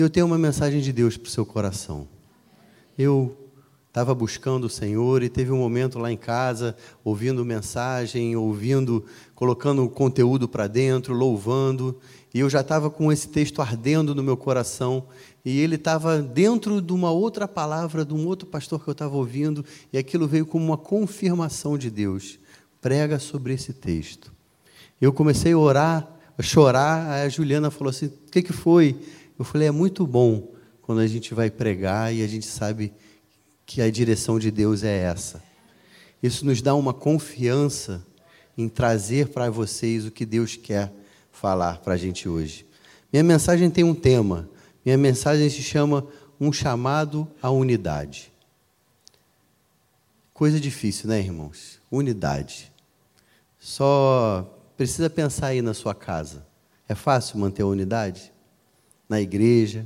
E eu tenho uma mensagem de Deus para o seu coração. Eu estava buscando o Senhor e teve um momento lá em casa, ouvindo mensagem, ouvindo, colocando conteúdo para dentro, louvando, e eu já estava com esse texto ardendo no meu coração, e ele estava dentro de uma outra palavra, de um outro pastor que eu estava ouvindo, e aquilo veio como uma confirmação de Deus. Prega sobre esse texto. Eu comecei a orar, a chorar, a Juliana falou assim: o que, que foi? Eu falei: é muito bom quando a gente vai pregar e a gente sabe que a direção de Deus é essa. Isso nos dá uma confiança em trazer para vocês o que Deus quer falar para a gente hoje. Minha mensagem tem um tema. Minha mensagem se chama Um Chamado à Unidade. Coisa difícil, né, irmãos? Unidade. Só precisa pensar aí na sua casa. É fácil manter a unidade? Na igreja,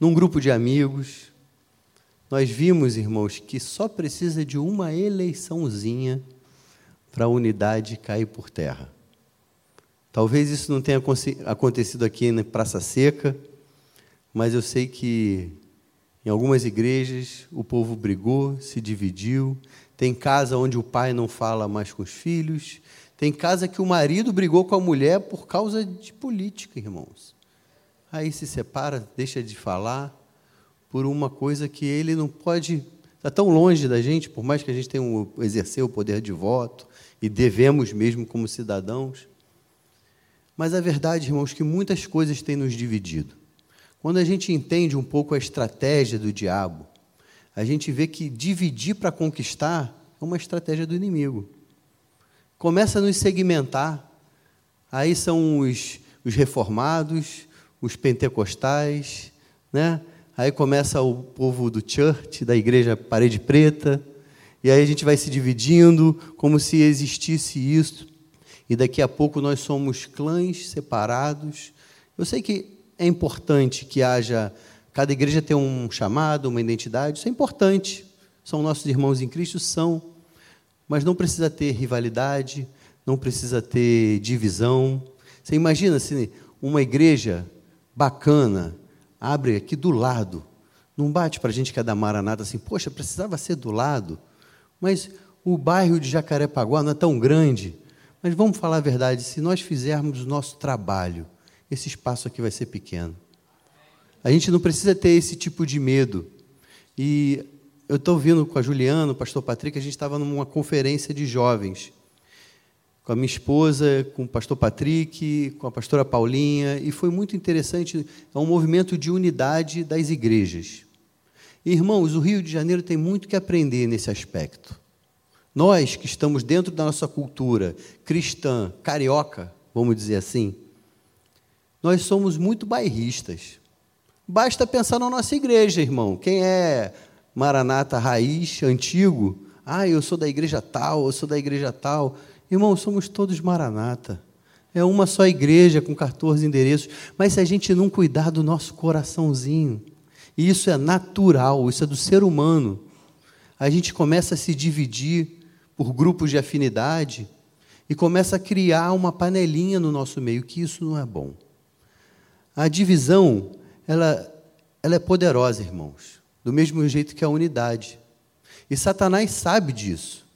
num grupo de amigos, nós vimos, irmãos, que só precisa de uma eleiçãozinha para a unidade cair por terra. Talvez isso não tenha acontecido aqui na Praça Seca, mas eu sei que em algumas igrejas o povo brigou, se dividiu. Tem casa onde o pai não fala mais com os filhos. Tem casa que o marido brigou com a mulher por causa de política, irmãos. Aí se separa, deixa de falar por uma coisa que ele não pode. Está tão longe da gente, por mais que a gente tenha um, exercer o poder de voto, e devemos mesmo como cidadãos. Mas a verdade, irmãos, que muitas coisas têm nos dividido. Quando a gente entende um pouco a estratégia do diabo, a gente vê que dividir para conquistar é uma estratégia do inimigo. Começa a nos segmentar. Aí são os, os reformados, os pentecostais, né? Aí começa o povo do church, da igreja Parede Preta, e aí a gente vai se dividindo, como se existisse isso. E daqui a pouco nós somos clãs separados. Eu sei que é importante que haja, cada igreja tem um chamado, uma identidade, isso é importante. São nossos irmãos em Cristo, são. Mas não precisa ter rivalidade, não precisa ter divisão. Você imagina se uma igreja bacana, abre aqui do lado. Não bate para a gente que é da Maranata assim, poxa, precisava ser do lado. Mas o bairro de Jacarepaguá não é tão grande. Mas vamos falar a verdade, se nós fizermos o nosso trabalho, esse espaço aqui vai ser pequeno. A gente não precisa ter esse tipo de medo. E eu estou ouvindo com a Juliana, o pastor Patrick, a gente estava numa conferência de jovens com a minha esposa, com o pastor Patrick, com a pastora Paulinha, e foi muito interessante. É um movimento de unidade das igrejas. Irmãos, o Rio de Janeiro tem muito que aprender nesse aspecto. Nós que estamos dentro da nossa cultura cristã, carioca, vamos dizer assim, nós somos muito bairristas. Basta pensar na nossa igreja, irmão. Quem é Maranata raiz, antigo, ah, eu sou da igreja tal, eu sou da igreja tal. Irmão, somos todos maranata. É uma só igreja com 14 endereços. Mas se a gente não cuidar do nosso coraçãozinho, e isso é natural, isso é do ser humano, a gente começa a se dividir por grupos de afinidade e começa a criar uma panelinha no nosso meio, que isso não é bom. A divisão, ela, ela é poderosa, irmãos, do mesmo jeito que a unidade. E Satanás sabe disso.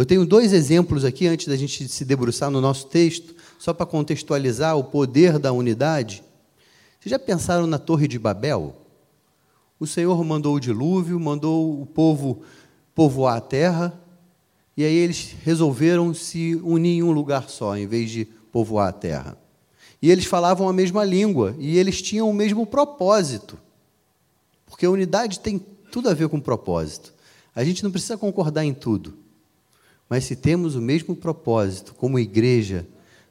Eu tenho dois exemplos aqui, antes da gente se debruçar no nosso texto, só para contextualizar o poder da unidade. Vocês já pensaram na Torre de Babel? O Senhor mandou o dilúvio, mandou o povo povoar a terra, e aí eles resolveram se unir em um lugar só, em vez de povoar a terra. E eles falavam a mesma língua, e eles tinham o mesmo propósito. Porque a unidade tem tudo a ver com propósito. A gente não precisa concordar em tudo. Mas se temos o mesmo propósito, como igreja,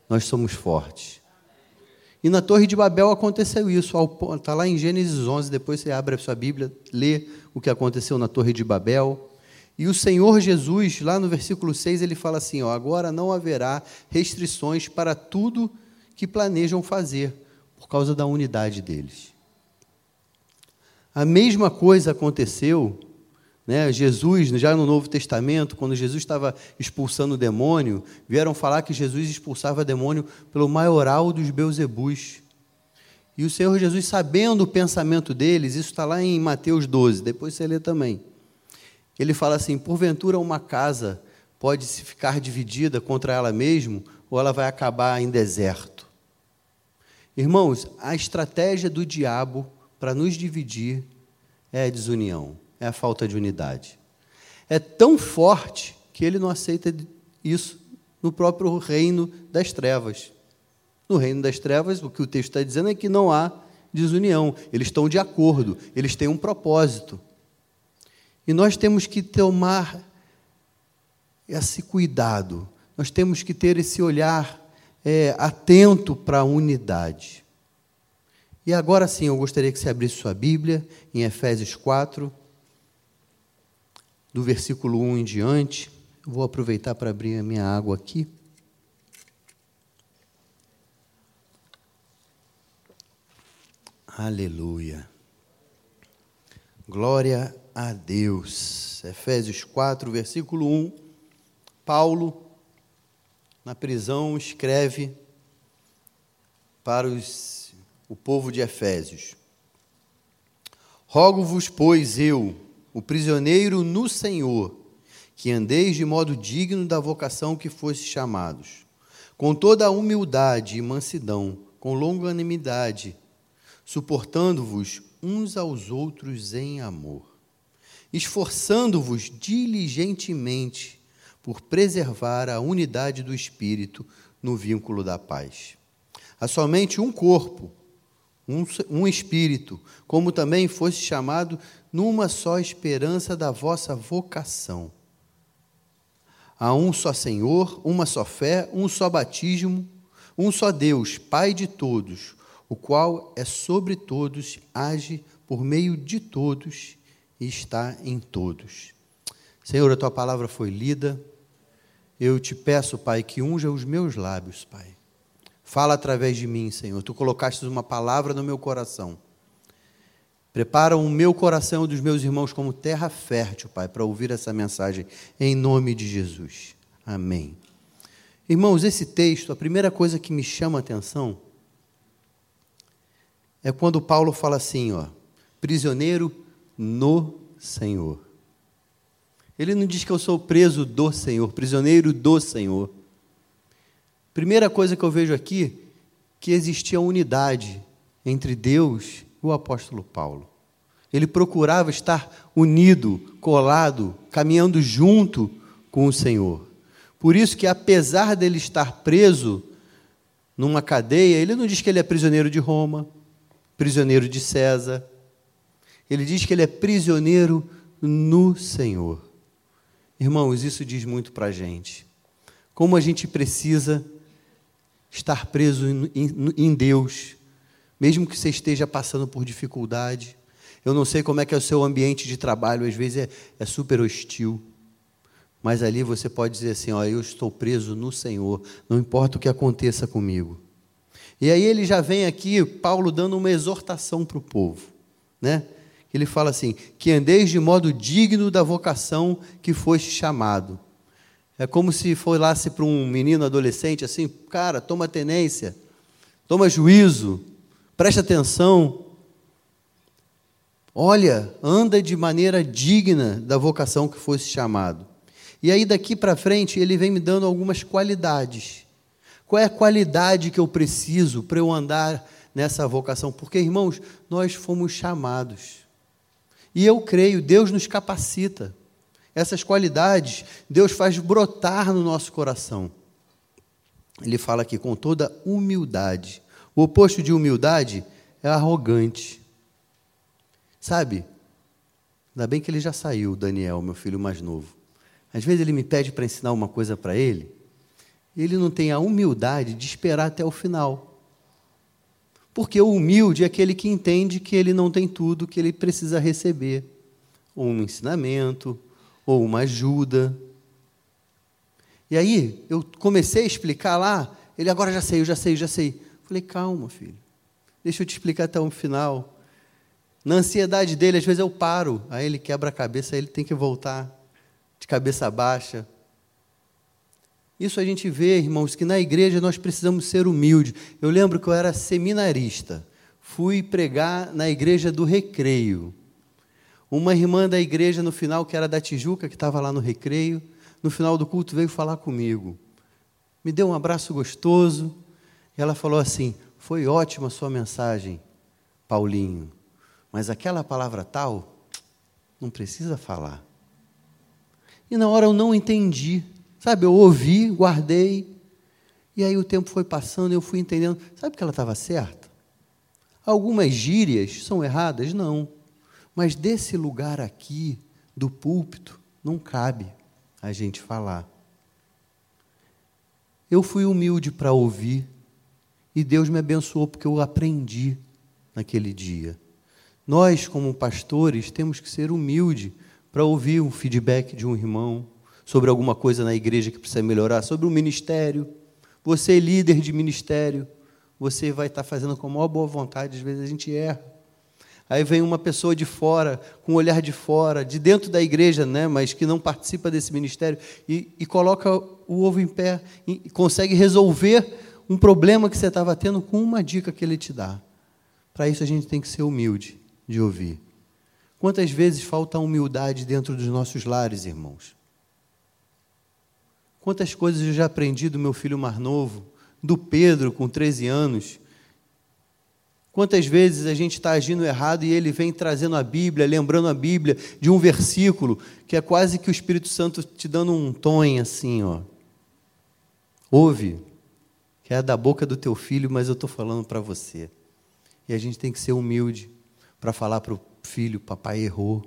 nós somos fortes. E na Torre de Babel aconteceu isso. Está lá em Gênesis 11, depois você abre a sua Bíblia, lê o que aconteceu na Torre de Babel. E o Senhor Jesus, lá no versículo 6, ele fala assim: ó, agora não haverá restrições para tudo que planejam fazer, por causa da unidade deles. A mesma coisa aconteceu né? Jesus, já no Novo Testamento, quando Jesus estava expulsando o demônio, vieram falar que Jesus expulsava demônio pelo maioral dos Beuzebus. E o Senhor Jesus, sabendo o pensamento deles, isso está lá em Mateus 12, depois você lê também. Ele fala assim: porventura uma casa pode se ficar dividida contra ela mesma, ou ela vai acabar em deserto. Irmãos, a estratégia do diabo para nos dividir é a desunião, é a falta de unidade. É tão forte que ele não aceita isso no próprio reino das trevas. No reino das trevas, o que o texto está dizendo é que não há desunião, eles estão de acordo, eles têm um propósito. E nós temos que tomar esse cuidado, nós temos que ter esse olhar é, atento para a unidade. E agora sim, eu gostaria que você abrisse sua Bíblia em Efésios 4, do versículo 1 em diante. Vou aproveitar para abrir a minha água aqui. Aleluia. Glória a Deus. Efésios 4, versículo 1. Paulo, na prisão, escreve para os, o povo de Efésios: Rogo-vos, pois, eu, o prisioneiro no Senhor, que andeis de modo digno da vocação que foste chamados, com toda a humildade e mansidão, com longanimidade, suportando-vos uns aos outros em amor, esforçando-vos diligentemente por preservar a unidade do espírito no vínculo da paz. Há somente um corpo, um, um espírito, como também fosse chamado numa só esperança da vossa vocação Há um só Senhor, uma só fé, um só batismo, um só Deus, Pai de todos, o qual é sobre todos, age por meio de todos e está em todos. Senhor, a tua palavra foi lida. Eu te peço, Pai, que unja os meus lábios, Pai. Fala através de mim, Senhor. Tu colocaste uma palavra no meu coração Prepara o meu coração e dos meus irmãos como terra fértil, Pai, para ouvir essa mensagem, em nome de Jesus. Amém. Irmãos, esse texto, a primeira coisa que me chama a atenção é quando Paulo fala assim, ó, prisioneiro no Senhor. Ele não diz que eu sou preso do Senhor, prisioneiro do Senhor. Primeira coisa que eu vejo aqui, que existia unidade entre Deus o apóstolo Paulo. Ele procurava estar unido, colado, caminhando junto com o Senhor. Por isso que apesar dele estar preso numa cadeia, ele não diz que ele é prisioneiro de Roma, prisioneiro de César. Ele diz que ele é prisioneiro no Senhor. Irmãos, isso diz muito para a gente. Como a gente precisa estar preso em Deus, mesmo que você esteja passando por dificuldade. Eu não sei como é que é o seu ambiente de trabalho, às vezes é, é super hostil. Mas ali você pode dizer assim: ó, eu estou preso no Senhor, não importa o que aconteça comigo. E aí ele já vem aqui, Paulo dando uma exortação para o povo, né? Ele fala assim: que andeis de modo digno da vocação que foste chamado. É como se falasse para um menino adolescente assim: cara, toma tenência, toma juízo, preste atenção. Olha, anda de maneira digna da vocação que fosse chamado. E aí daqui para frente ele vem me dando algumas qualidades. Qual é a qualidade que eu preciso para eu andar nessa vocação? Porque, irmãos, nós fomos chamados. E eu creio, Deus nos capacita. Essas qualidades, Deus faz brotar no nosso coração. Ele fala aqui com toda humildade. O oposto de humildade é arrogante. Sabe? Ainda bem que ele já saiu, Daniel, meu filho mais novo. Às vezes ele me pede para ensinar uma coisa para ele, ele não tem a humildade de esperar até o final. Porque o humilde é aquele que entende que ele não tem tudo que ele precisa receber, um ensinamento, ou uma ajuda. E aí, eu comecei a explicar lá, ele agora já sei, eu já sei, eu já sei. Falei, calma, filho. Deixa eu te explicar até o final. Na ansiedade dele, às vezes eu paro, aí ele quebra a cabeça, aí ele tem que voltar de cabeça baixa. Isso a gente vê, irmãos, que na igreja nós precisamos ser humildes. Eu lembro que eu era seminarista. fui pregar na igreja do Recreio. Uma irmã da igreja no final, que era da Tijuca, que estava lá no Recreio, no final do culto veio falar comigo. Me deu um abraço gostoso. E ela falou assim: Foi ótima a sua mensagem, Paulinho, mas aquela palavra tal, não precisa falar. E na hora eu não entendi. Sabe, eu ouvi, guardei, e aí o tempo foi passando e eu fui entendendo. Sabe que ela estava certa? Algumas gírias são erradas? Não. Mas desse lugar aqui, do púlpito, não cabe a gente falar. Eu fui humilde para ouvir e Deus me abençoou porque eu aprendi naquele dia. Nós, como pastores, temos que ser humildes para ouvir um feedback de um irmão sobre alguma coisa na igreja que precisa melhorar, sobre o ministério. Você é líder de ministério, você vai estar fazendo com a maior boa vontade, às vezes a gente erra. Aí vem uma pessoa de fora, com um olhar de fora, de dentro da igreja, né, mas que não participa desse ministério, e, e coloca o ovo em pé, e consegue resolver um problema que você estava tendo com uma dica que ele te dá. Para isso a gente tem que ser humilde de ouvir. Quantas vezes falta humildade dentro dos nossos lares, irmãos? Quantas coisas eu já aprendi do meu filho mais novo, do Pedro com 13 anos, Quantas vezes a gente está agindo errado e ele vem trazendo a Bíblia, lembrando a Bíblia de um versículo que é quase que o Espírito Santo te dando um tom assim, ó. Ouve, que é da boca do teu filho, mas eu estou falando para você. E a gente tem que ser humilde para falar para o filho: papai errou,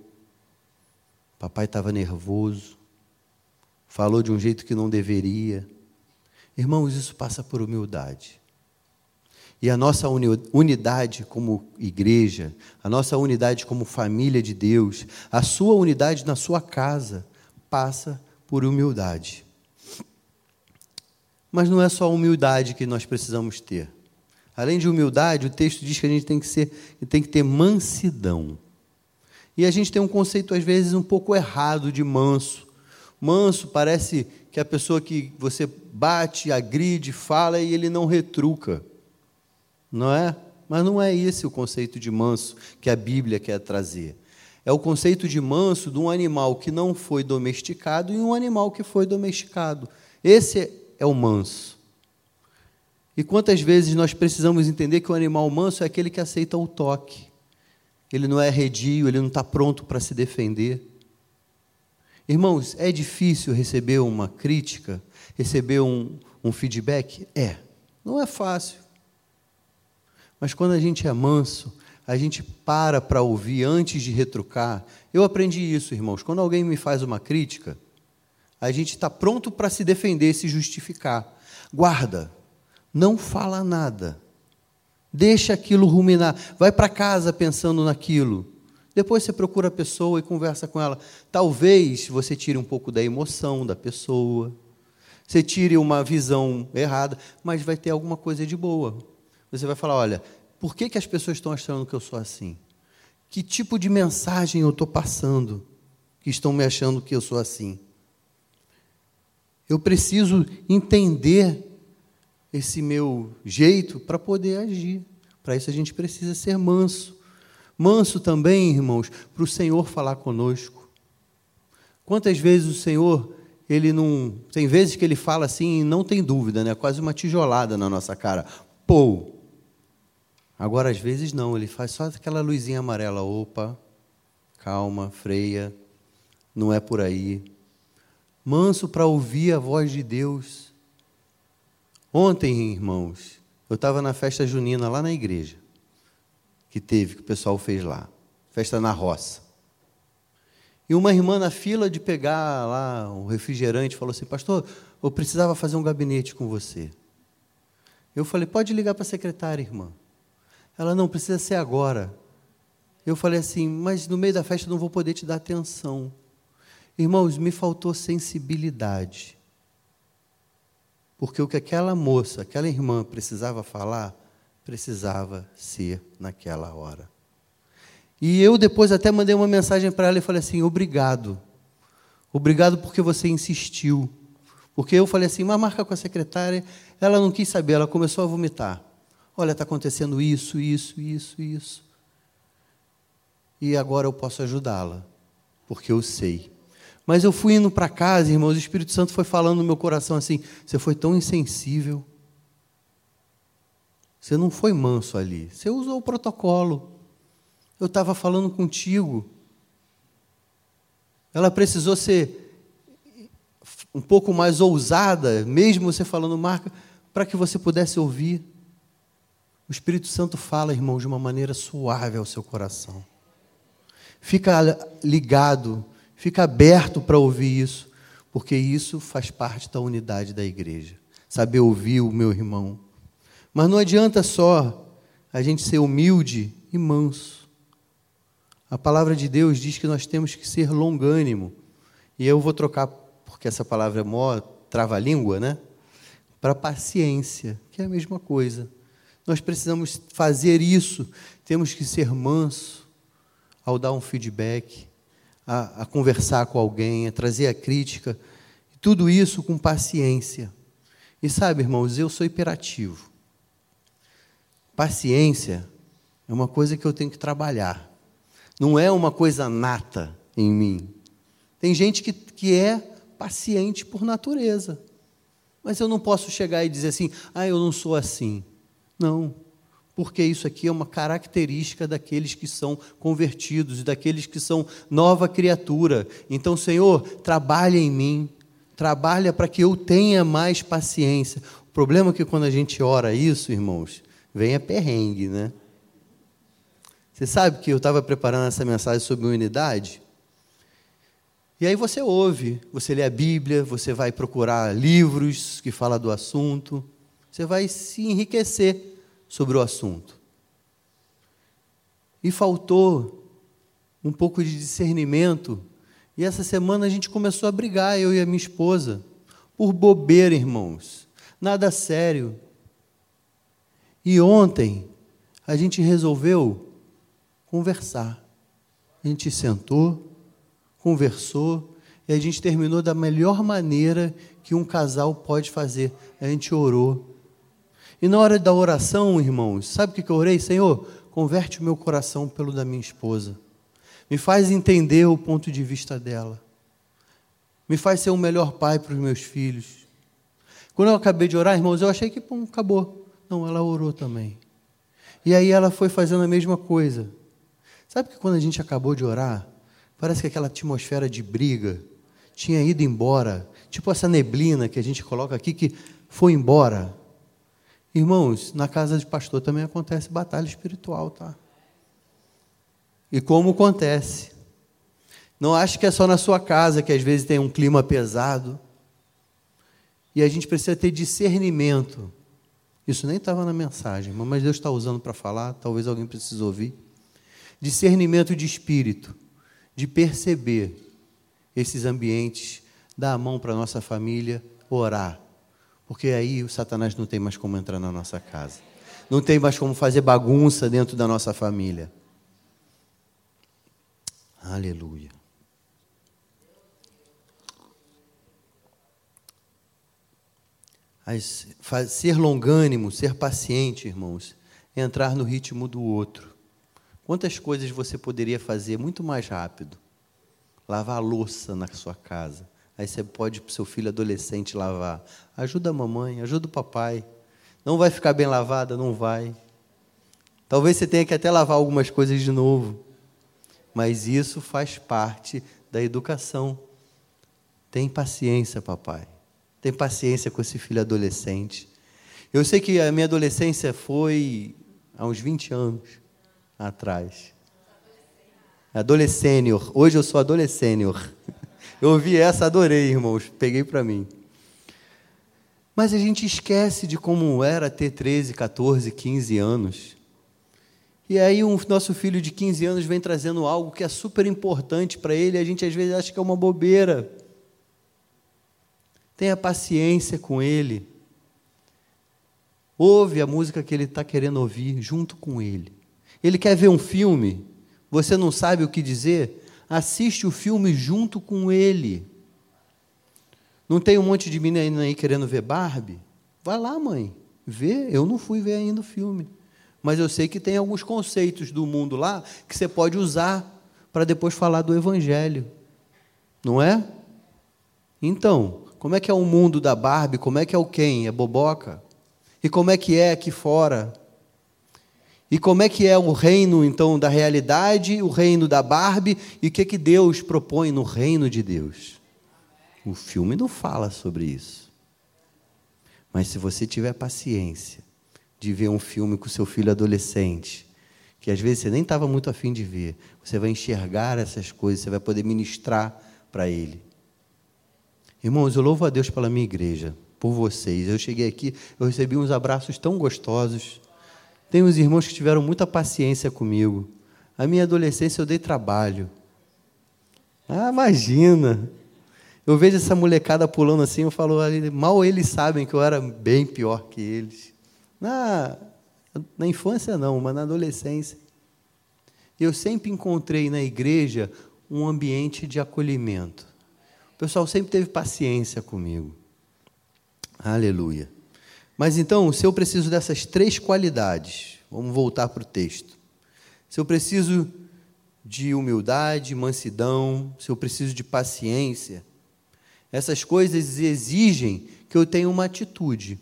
papai estava nervoso, falou de um jeito que não deveria. Irmãos, isso passa por humildade. E a nossa unidade como igreja, a nossa unidade como família de Deus, a sua unidade na sua casa, passa por humildade. Mas não é só humildade que nós precisamos ter. Além de humildade, o texto diz que a gente tem que, ser, tem que ter mansidão. E a gente tem um conceito, às vezes, um pouco errado de manso. Manso parece que é a pessoa que você bate, agride, fala e ele não retruca não é? Mas não é esse o conceito de manso que a Bíblia quer trazer. É o conceito de manso de um animal que não foi domesticado e um animal que foi domesticado. Esse é o manso. E quantas vezes nós precisamos entender que o animal manso é aquele que aceita o toque. Ele não é redio, ele não está pronto para se defender. Irmãos, é difícil receber uma crítica, receber um, um feedback? É. Não é fácil. Mas quando a gente é manso, a gente para para ouvir antes de retrucar. Eu aprendi isso, irmãos. Quando alguém me faz uma crítica, a gente está pronto para se defender, se justificar. Guarda, não fala nada. Deixa aquilo ruminar. Vai para casa pensando naquilo. Depois você procura a pessoa e conversa com ela. Talvez você tire um pouco da emoção da pessoa. Você tire uma visão errada, mas vai ter alguma coisa de boa. Você vai falar: olha, por que, que as pessoas estão achando que eu sou assim? Que tipo de mensagem eu estou passando que estão me achando que eu sou assim? Eu preciso entender esse meu jeito para poder agir. Para isso a gente precisa ser manso. Manso também, irmãos, para o Senhor falar conosco. Quantas vezes o Senhor, ele não. Tem vezes que ele fala assim e não tem dúvida, né? Quase uma tijolada na nossa cara. Pô, Agora, às vezes, não, ele faz só aquela luzinha amarela. Opa, calma, freia, não é por aí. Manso para ouvir a voz de Deus. Ontem, irmãos, eu estava na festa junina lá na igreja, que teve, que o pessoal fez lá, festa na roça. E uma irmã na fila de pegar lá um refrigerante falou assim: Pastor, eu precisava fazer um gabinete com você. Eu falei: Pode ligar para a secretária, irmã. Ela não precisa ser agora. Eu falei assim, mas no meio da festa não vou poder te dar atenção. Irmãos, me faltou sensibilidade. Porque o que aquela moça, aquela irmã precisava falar, precisava ser naquela hora. E eu depois até mandei uma mensagem para ela e falei assim: obrigado. Obrigado porque você insistiu. Porque eu falei assim, mas marca com a secretária. Ela não quis saber, ela começou a vomitar. Olha, está acontecendo isso, isso, isso, isso. E agora eu posso ajudá-la, porque eu sei. Mas eu fui indo para casa, irmãos, o Espírito Santo foi falando no meu coração assim: você foi tão insensível. Você não foi manso ali. Você usou o protocolo. Eu estava falando contigo. Ela precisou ser um pouco mais ousada, mesmo você falando marca, para que você pudesse ouvir. O Espírito Santo fala, irmão, de uma maneira suave ao seu coração. Fica ligado, fica aberto para ouvir isso, porque isso faz parte da unidade da igreja. Saber ouvir o meu irmão. Mas não adianta só a gente ser humilde e manso. A palavra de Deus diz que nós temos que ser longânimo. E eu vou trocar, porque essa palavra é mó trava-língua, né? Para paciência, que é a mesma coisa. Nós precisamos fazer isso, temos que ser manso ao dar um feedback, a, a conversar com alguém, a trazer a crítica, tudo isso com paciência. E sabe, irmãos, eu sou hiperativo. Paciência é uma coisa que eu tenho que trabalhar. Não é uma coisa nata em mim. Tem gente que, que é paciente por natureza. Mas eu não posso chegar e dizer assim, ah, eu não sou assim. Não, porque isso aqui é uma característica daqueles que são convertidos e daqueles que são nova criatura. Então, Senhor, trabalha em mim, trabalha para que eu tenha mais paciência. O problema é que quando a gente ora isso, irmãos, vem a perrengue, né? Você sabe que eu estava preparando essa mensagem sobre unidade? E aí você ouve, você lê a Bíblia, você vai procurar livros que falam do assunto, você vai se enriquecer sobre o assunto. E faltou um pouco de discernimento. E essa semana a gente começou a brigar, eu e a minha esposa, por bobeira, irmãos. Nada sério. E ontem a gente resolveu conversar. A gente sentou, conversou e a gente terminou da melhor maneira que um casal pode fazer. A gente orou. E na hora da oração, irmãos, sabe o que eu orei? Senhor, converte o meu coração pelo da minha esposa. Me faz entender o ponto de vista dela. Me faz ser o melhor pai para os meus filhos. Quando eu acabei de orar, irmãos, eu achei que pum, acabou. Não, ela orou também. E aí ela foi fazendo a mesma coisa. Sabe que quando a gente acabou de orar, parece que aquela atmosfera de briga tinha ido embora. Tipo essa neblina que a gente coloca aqui que foi embora. Irmãos, na casa de pastor também acontece batalha espiritual, tá? E como acontece? Não acho que é só na sua casa que às vezes tem um clima pesado. E a gente precisa ter discernimento. Isso nem estava na mensagem, mas Deus está usando para falar, talvez alguém precise ouvir. Discernimento de espírito, de perceber esses ambientes, dar a mão para a nossa família, orar porque aí o Satanás não tem mais como entrar na nossa casa. Não tem mais como fazer bagunça dentro da nossa família. Aleluia. As, ser longânimo, ser paciente, irmãos, é entrar no ritmo do outro. Quantas coisas você poderia fazer muito mais rápido? Lavar a louça na sua casa, Aí você pode para o seu filho adolescente lavar. Ajuda a mamãe, ajuda o papai. Não vai ficar bem lavada? Não vai. Talvez você tenha que até lavar algumas coisas de novo. Mas isso faz parte da educação. Tem paciência, papai. Tem paciência com esse filho adolescente. Eu sei que a minha adolescência foi há uns 20 anos atrás. Adolescênior. Hoje eu sou adolescênior. Eu ouvi essa, adorei, irmãos. Peguei para mim. Mas a gente esquece de como era ter 13, 14, 15 anos. E aí o nosso filho de 15 anos vem trazendo algo que é super importante para ele, e a gente às vezes acha que é uma bobeira. Tenha paciência com ele. Ouve a música que ele está querendo ouvir junto com ele. Ele quer ver um filme, você não sabe o que dizer? Assiste o filme junto com ele. Não tem um monte de menina aí querendo ver Barbie? Vai lá, mãe. Vê, eu não fui ver ainda o filme. Mas eu sei que tem alguns conceitos do mundo lá que você pode usar para depois falar do Evangelho. Não é? Então, como é que é o mundo da Barbie? Como é que é o quem? É boboca? E como é que é aqui fora? E como é que é o reino, então, da realidade, o reino da Barbie, e o que, que Deus propõe no reino de Deus? O filme não fala sobre isso. Mas se você tiver paciência de ver um filme com seu filho adolescente, que às vezes você nem estava muito afim de ver, você vai enxergar essas coisas, você vai poder ministrar para ele. Irmãos, eu louvo a Deus pela minha igreja, por vocês. Eu cheguei aqui, eu recebi uns abraços tão gostosos tem uns irmãos que tiveram muita paciência comigo. A minha adolescência eu dei trabalho. Ah, imagina. Eu vejo essa molecada pulando assim, eu falo, mal eles sabem que eu era bem pior que eles. Na, na infância não, mas na adolescência. Eu sempre encontrei na igreja um ambiente de acolhimento. O pessoal sempre teve paciência comigo. Aleluia. Mas então, se eu preciso dessas três qualidades, vamos voltar para o texto. Se eu preciso de humildade, mansidão, se eu preciso de paciência, essas coisas exigem que eu tenha uma atitude.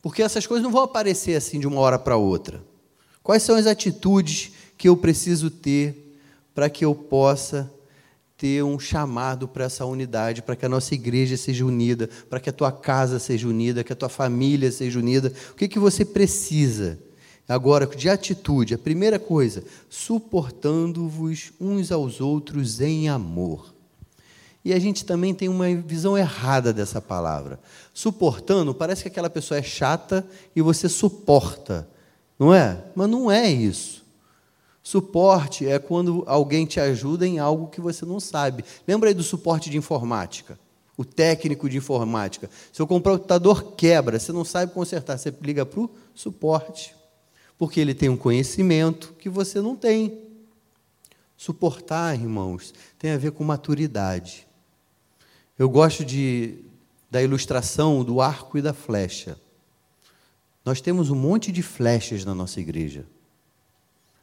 Porque essas coisas não vão aparecer assim de uma hora para outra. Quais são as atitudes que eu preciso ter para que eu possa ter um chamado para essa unidade, para que a nossa igreja seja unida, para que a tua casa seja unida, que a tua família seja unida. O que, que você precisa? Agora, de atitude, a primeira coisa, suportando-vos uns aos outros em amor. E a gente também tem uma visão errada dessa palavra. Suportando, parece que aquela pessoa é chata e você suporta, não é? Mas não é isso. Suporte é quando alguém te ajuda em algo que você não sabe. Lembra aí do suporte de informática? O técnico de informática. Seu computador quebra, você não sabe consertar, você liga para o suporte. Porque ele tem um conhecimento que você não tem. Suportar, irmãos, tem a ver com maturidade. Eu gosto de, da ilustração do arco e da flecha. Nós temos um monte de flechas na nossa igreja.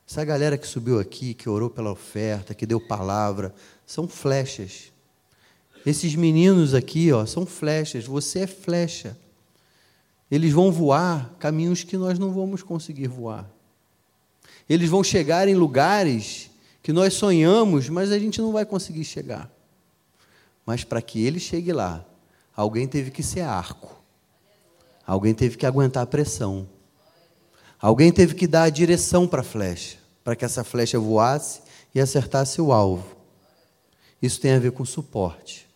Essa galera que subiu aqui, que orou pela oferta, que deu palavra, são flechas. Esses meninos aqui, ó, são flechas. Você é flecha. Eles vão voar caminhos que nós não vamos conseguir voar. Eles vão chegar em lugares que nós sonhamos, mas a gente não vai conseguir chegar. Mas para que ele chegue lá, alguém teve que ser arco. Alguém teve que aguentar a pressão. Alguém teve que dar a direção para a flecha, para que essa flecha voasse e acertasse o alvo. Isso tem a ver com suporte.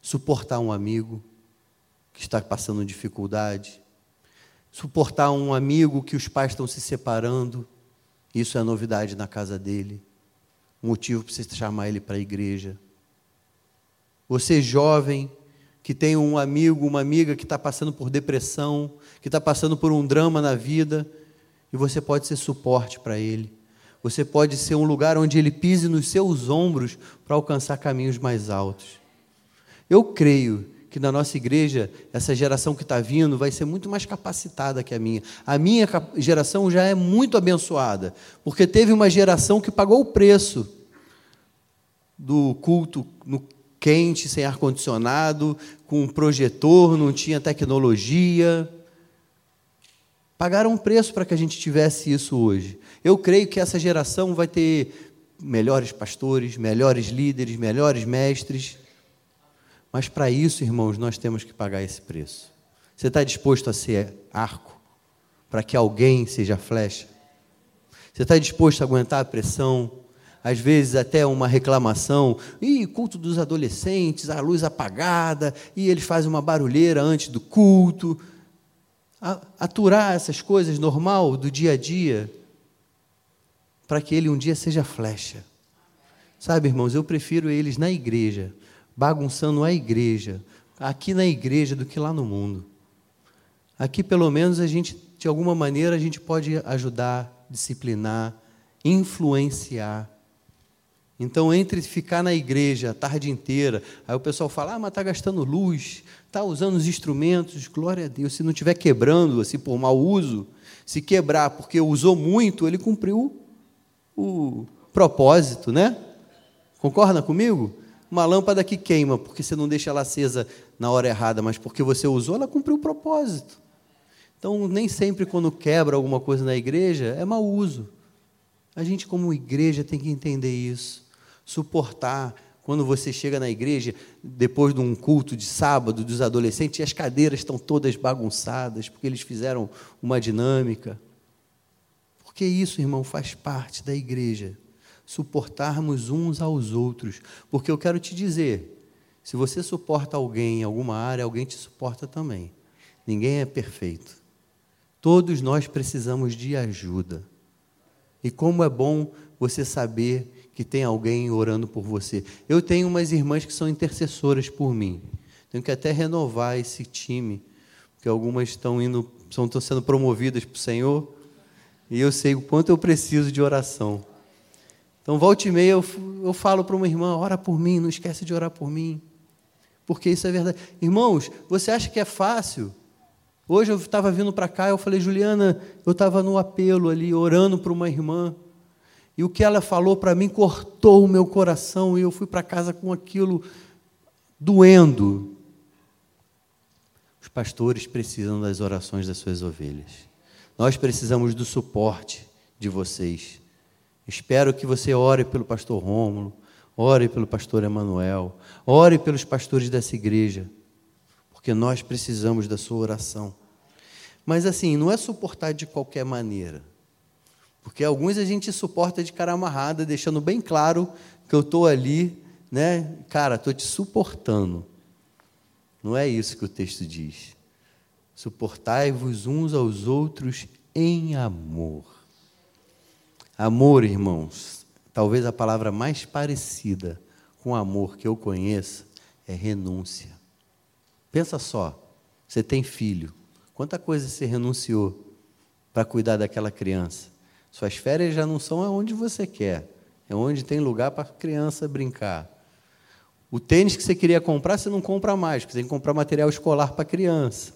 Suportar um amigo que está passando dificuldade, suportar um amigo que os pais estão se separando, isso é novidade na casa dele, motivo para você chamar ele para a igreja. Você jovem que tem um amigo, uma amiga que está passando por depressão, que está passando por um drama na vida, e você pode ser suporte para ele. Você pode ser um lugar onde ele pise nos seus ombros para alcançar caminhos mais altos. Eu creio que na nossa igreja, essa geração que está vindo vai ser muito mais capacitada que a minha. A minha geração já é muito abençoada, porque teve uma geração que pagou o preço do culto no quente, sem ar-condicionado, com um projetor, não tinha tecnologia. Pagaram um preço para que a gente tivesse isso hoje. Eu creio que essa geração vai ter melhores pastores, melhores líderes, melhores mestres. Mas para isso, irmãos, nós temos que pagar esse preço. Você está disposto a ser arco para que alguém seja flecha? Você está disposto a aguentar a pressão, às vezes até uma reclamação, e culto dos adolescentes, a luz apagada, e eles fazem uma barulheira antes do culto. Aturar essas coisas normal do dia a dia, para que ele um dia seja flecha. Sabe, irmãos, eu prefiro eles na igreja, bagunçando a igreja, aqui na igreja do que lá no mundo. Aqui, pelo menos, a gente, de alguma maneira, a gente pode ajudar, disciplinar, influenciar. Então, entre ficar na igreja a tarde inteira, aí o pessoal fala, ah, mas está gastando luz, está usando os instrumentos, glória a Deus. Se não estiver quebrando, assim, por mau uso, se quebrar porque usou muito, ele cumpriu o propósito, né? Concorda comigo? Uma lâmpada que queima, porque você não deixa ela acesa na hora errada, mas porque você usou, ela cumpriu o propósito. Então, nem sempre quando quebra alguma coisa na igreja, é mau uso. A gente, como igreja, tem que entender isso. Suportar. Quando você chega na igreja, depois de um culto de sábado dos adolescentes, e as cadeiras estão todas bagunçadas, porque eles fizeram uma dinâmica. Porque isso, irmão, faz parte da igreja suportarmos uns aos outros. Porque eu quero te dizer, se você suporta alguém em alguma área, alguém te suporta também. Ninguém é perfeito. Todos nós precisamos de ajuda. E como é bom você saber que tem alguém orando por você. Eu tenho umas irmãs que são intercessoras por mim. Tenho que até renovar esse time, porque algumas estão indo, estão sendo promovidas para o Senhor, e eu sei o quanto eu preciso de oração. Então, volta e meia, eu, eu falo para uma irmã: ora por mim, não esquece de orar por mim. Porque isso é verdade. Irmãos, você acha que é fácil? Hoje eu estava vindo para cá, eu falei, Juliana, eu estava no apelo ali, orando para uma irmã, e o que ela falou para mim cortou o meu coração, e eu fui para casa com aquilo doendo. Os pastores precisam das orações das suas ovelhas. Nós precisamos do suporte de vocês. Espero que você ore pelo pastor Rômulo, ore pelo pastor Emanuel, ore pelos pastores dessa igreja, porque nós precisamos da sua oração. Mas assim, não é suportar de qualquer maneira. Porque alguns a gente suporta de cara amarrada, deixando bem claro que eu estou ali, né? Cara, estou te suportando. Não é isso que o texto diz. Suportai-vos uns aos outros em amor. Amor, irmãos, talvez a palavra mais parecida com amor que eu conheça é renúncia. Pensa só, você tem filho, quanta coisa você renunciou para cuidar daquela criança? Suas férias já não são aonde você quer, é onde tem lugar para a criança brincar. O tênis que você queria comprar, você não compra mais, porque você tem que comprar material escolar para a criança.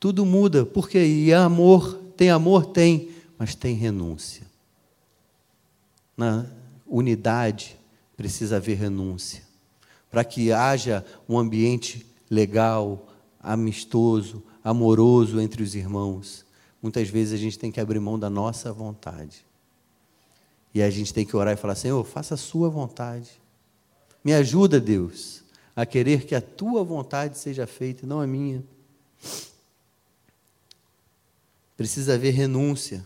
Tudo muda, porque e amor, tem amor, tem, mas tem renúncia. Na unidade precisa haver renúncia. Para que haja um ambiente legal, amistoso, amoroso entre os irmãos. Muitas vezes a gente tem que abrir mão da nossa vontade. E a gente tem que orar e falar: Senhor, faça a sua vontade. Me ajuda, Deus, a querer que a tua vontade seja feita e não a minha. Precisa haver renúncia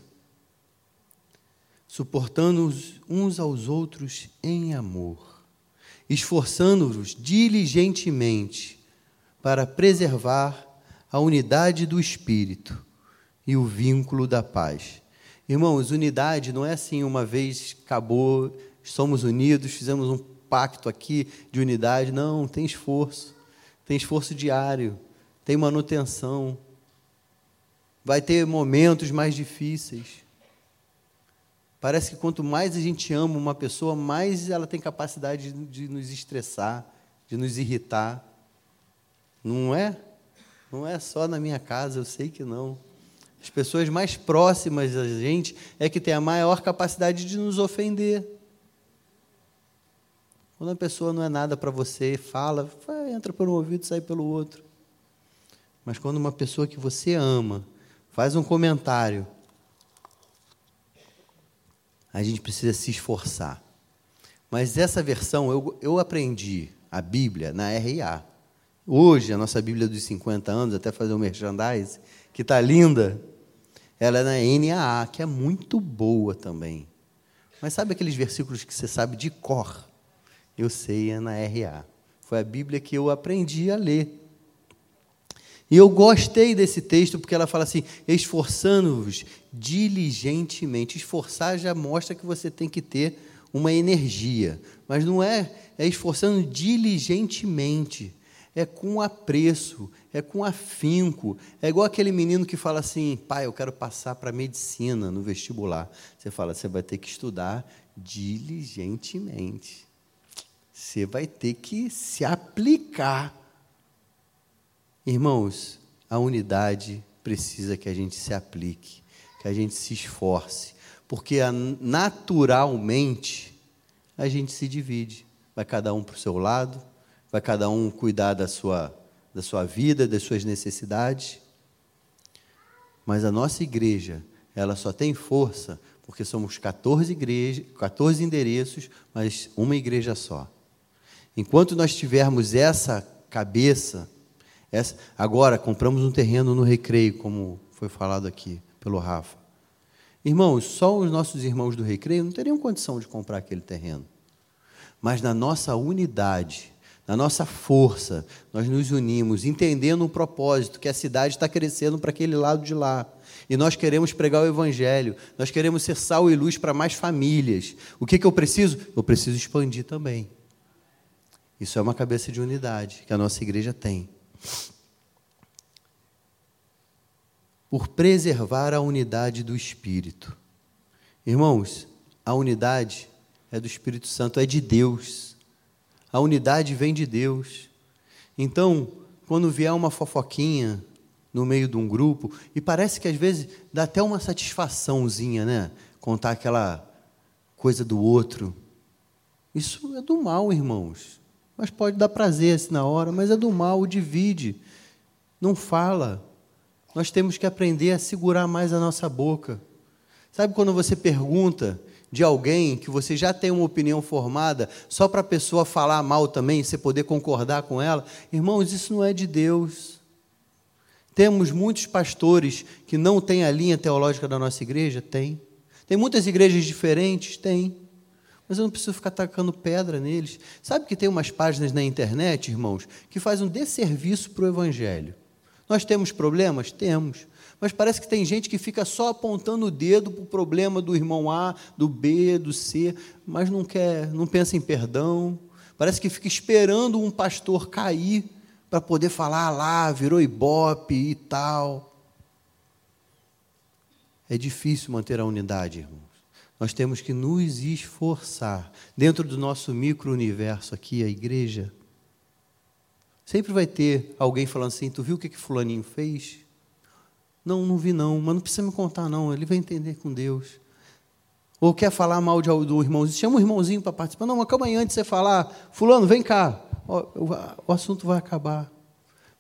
suportando-os uns aos outros em amor, esforçando-vos diligentemente para preservar a unidade do espírito e o vínculo da paz. Irmãos, unidade não é assim uma vez acabou, somos unidos, fizemos um pacto aqui de unidade. Não, tem esforço. Tem esforço diário, tem manutenção. Vai ter momentos mais difíceis. Parece que quanto mais a gente ama uma pessoa, mais ela tem capacidade de, de nos estressar, de nos irritar. Não é? Não é só na minha casa, eu sei que não. As pessoas mais próximas da gente é que tem a maior capacidade de nos ofender. Quando a pessoa não é nada para você, fala, entra por um ouvido e sai pelo outro. Mas quando uma pessoa que você ama faz um comentário a gente precisa se esforçar. Mas essa versão, eu, eu aprendi a Bíblia na RA. Hoje, a nossa Bíblia dos 50 anos, até fazer um merchandise, que está linda, ela é na NAA, que é muito boa também. Mas sabe aqueles versículos que você sabe de cor? Eu sei, é na RA. Foi a Bíblia que eu aprendi a ler. E eu gostei desse texto porque ela fala assim: esforçando-vos diligentemente. Esforçar já mostra que você tem que ter uma energia, mas não é, é esforçando diligentemente. É com apreço, é com afinco. É igual aquele menino que fala assim: pai, eu quero passar para medicina no vestibular. Você fala: você vai ter que estudar diligentemente. Você vai ter que se aplicar. Irmãos, a unidade precisa que a gente se aplique, que a gente se esforce, porque naturalmente a gente se divide. Vai cada um para o seu lado, vai cada um cuidar da sua, da sua vida, das suas necessidades. Mas a nossa igreja, ela só tem força porque somos 14 igrejas, 14 endereços, mas uma igreja só. Enquanto nós tivermos essa cabeça, essa, agora compramos um terreno no Recreio, como foi falado aqui pelo Rafa. Irmãos, só os nossos irmãos do Recreio não teriam condição de comprar aquele terreno. Mas na nossa unidade, na nossa força, nós nos unimos, entendendo o propósito, que a cidade está crescendo para aquele lado de lá. E nós queremos pregar o Evangelho, nós queremos ser sal e luz para mais famílias. O que, que eu preciso? Eu preciso expandir também. Isso é uma cabeça de unidade que a nossa igreja tem. Por preservar a unidade do Espírito. Irmãos, a unidade é do Espírito Santo, é de Deus. A unidade vem de Deus. Então, quando vier uma fofoquinha no meio de um grupo, e parece que às vezes dá até uma satisfaçãozinha, né? Contar aquela coisa do outro. Isso é do mal, irmãos. Mas pode dar prazer assim na hora, mas é do mal, divide. Não fala. Nós temos que aprender a segurar mais a nossa boca. Sabe quando você pergunta de alguém que você já tem uma opinião formada, só para a pessoa falar mal também, você poder concordar com ela, irmãos, isso não é de Deus. Temos muitos pastores que não têm a linha teológica da nossa igreja? Tem. Tem muitas igrejas diferentes? Tem. Mas eu não preciso ficar tacando pedra neles. Sabe que tem umas páginas na internet, irmãos, que fazem um desserviço para o Evangelho. Nós temos problemas? Temos. Mas parece que tem gente que fica só apontando o dedo para o problema do irmão A, do B, do C, mas não quer, não pensa em perdão. Parece que fica esperando um pastor cair para poder falar ah, lá, virou ibope e tal. É difícil manter a unidade, irmãos. Nós temos que nos esforçar dentro do nosso micro-universo aqui, a igreja. Sempre vai ter alguém falando assim: tu viu o que, que Fulaninho fez? Não, não vi não, mas não precisa me contar não, ele vai entender com Deus. Ou quer falar mal de, irmãozinho, chama o irmãozinho para participar. Não, mas calma aí, antes de você falar, fulano, vem cá, o, o, o assunto vai acabar.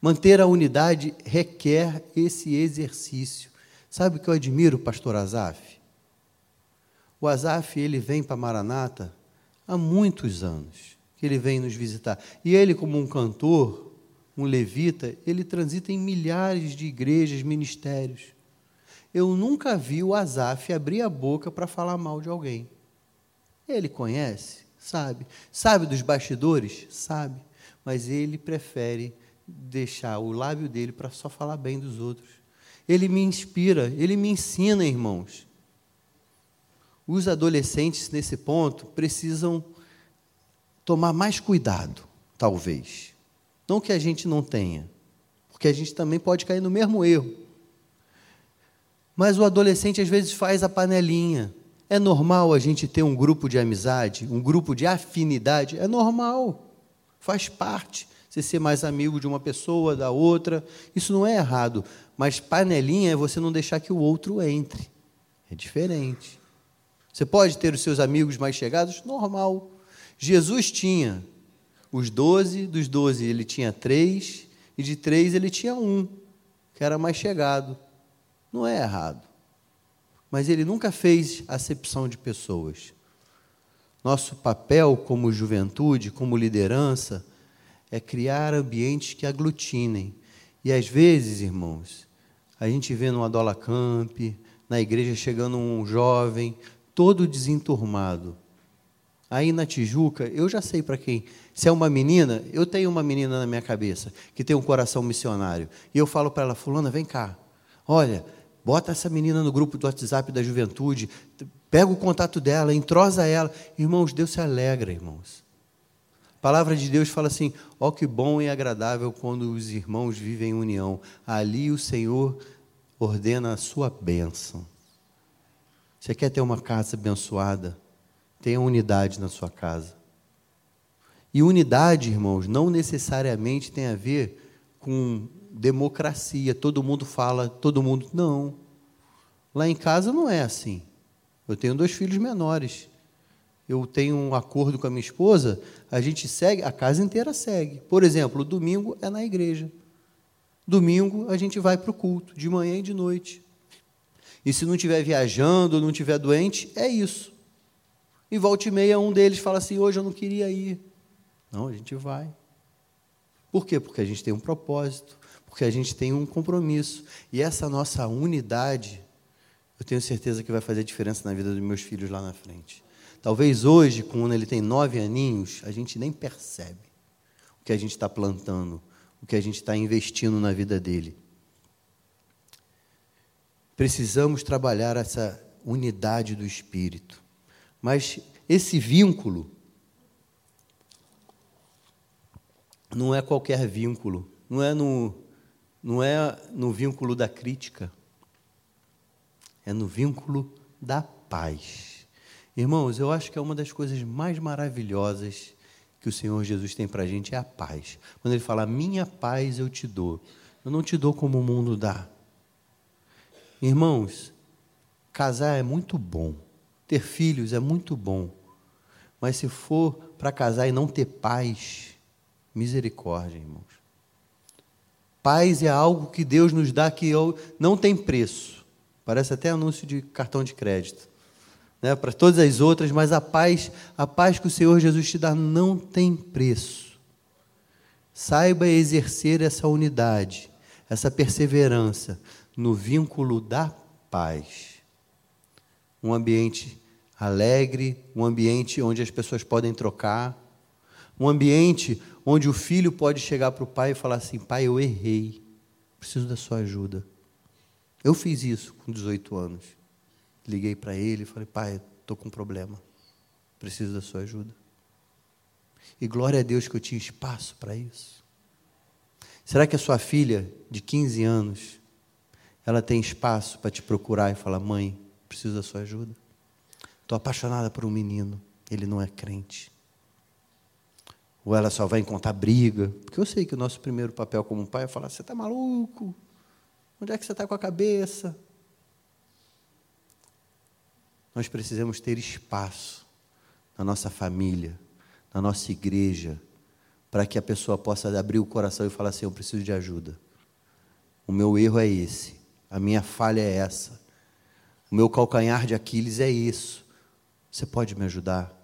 Manter a unidade requer esse exercício. Sabe o que eu admiro, pastor Azaf? O Azaf, ele vem para Maranata há muitos anos, que ele vem nos visitar. E ele, como um cantor, um levita, ele transita em milhares de igrejas, ministérios. Eu nunca vi o Azaf abrir a boca para falar mal de alguém. Ele conhece? Sabe. Sabe dos bastidores? Sabe. Mas ele prefere deixar o lábio dele para só falar bem dos outros. Ele me inspira, ele me ensina, irmãos. Os adolescentes, nesse ponto, precisam tomar mais cuidado, talvez. Não que a gente não tenha, porque a gente também pode cair no mesmo erro. Mas o adolescente às vezes faz a panelinha. É normal a gente ter um grupo de amizade, um grupo de afinidade? É normal, faz parte. Você ser mais amigo de uma pessoa, da outra, isso não é errado. Mas panelinha é você não deixar que o outro entre. É diferente. Você pode ter os seus amigos mais chegados? Normal. Jesus tinha os doze, dos doze ele tinha três, e de três ele tinha um, que era mais chegado. Não é errado. Mas ele nunca fez acepção de pessoas. Nosso papel como juventude, como liderança, é criar ambientes que aglutinem. E às vezes, irmãos, a gente vê no Adola Camp, na igreja chegando um jovem, todo desenturmado. Aí na Tijuca, eu já sei para quem. Se é uma menina, eu tenho uma menina na minha cabeça que tem um coração missionário. E eu falo para ela, fulana, vem cá. Olha, bota essa menina no grupo do WhatsApp da juventude, pega o contato dela, entrosa ela. Irmãos, Deus se alegra, irmãos. A palavra de Deus fala assim: ó oh, que bom e agradável quando os irmãos vivem em união. Ali o Senhor ordena a sua bênção. Você quer ter uma casa abençoada? Tenha unidade na sua casa. E unidade, irmãos, não necessariamente tem a ver com democracia. Todo mundo fala, todo mundo. Não. Lá em casa não é assim. Eu tenho dois filhos menores. Eu tenho um acordo com a minha esposa, a gente segue, a casa inteira segue. Por exemplo, domingo é na igreja. Domingo a gente vai para o culto, de manhã e de noite. E se não estiver viajando, não estiver doente, é isso. E volta e meia, um deles fala assim: hoje eu não queria ir. Não, a gente vai. Por quê? Porque a gente tem um propósito, porque a gente tem um compromisso. E essa nossa unidade, eu tenho certeza que vai fazer diferença na vida dos meus filhos lá na frente. Talvez hoje, quando ele tem nove aninhos, a gente nem percebe o que a gente está plantando, o que a gente está investindo na vida dele. Precisamos trabalhar essa unidade do espírito. Mas esse vínculo não é qualquer vínculo, não é no, não é no vínculo da crítica, é no vínculo da paz. Irmãos, eu acho que é uma das coisas mais maravilhosas que o Senhor Jesus tem para a gente é a paz. Quando Ele fala, minha paz eu te dou, eu não te dou como o mundo dá. Irmãos, casar é muito bom, ter filhos é muito bom, mas se for para casar e não ter paz, misericórdia, irmãos. Paz é algo que Deus nos dá que não tem preço. Parece até anúncio de cartão de crédito. Né? Para todas as outras, mas a paz, a paz que o Senhor Jesus te dá não tem preço. Saiba exercer essa unidade, essa perseverança, no vínculo da paz. Um ambiente alegre, um ambiente onde as pessoas podem trocar, um ambiente onde o filho pode chegar para o pai e falar assim: pai, eu errei, preciso da sua ajuda. Eu fiz isso com 18 anos. Liguei para ele e falei: pai, estou com um problema, preciso da sua ajuda. E glória a Deus que eu tinha espaço para isso. Será que a sua filha de 15 anos ela tem espaço para te procurar e falar: mãe, preciso da sua ajuda. Estou apaixonada por um menino, ele não é crente. Ou ela só vai encontrar briga. Porque eu sei que o nosso primeiro papel como pai é falar: você está maluco? Onde é que você está com a cabeça? Nós precisamos ter espaço na nossa família, na nossa igreja, para que a pessoa possa abrir o coração e falar assim: eu preciso de ajuda. O meu erro é esse. A minha falha é essa. O meu calcanhar de Aquiles é isso. Você pode me ajudar?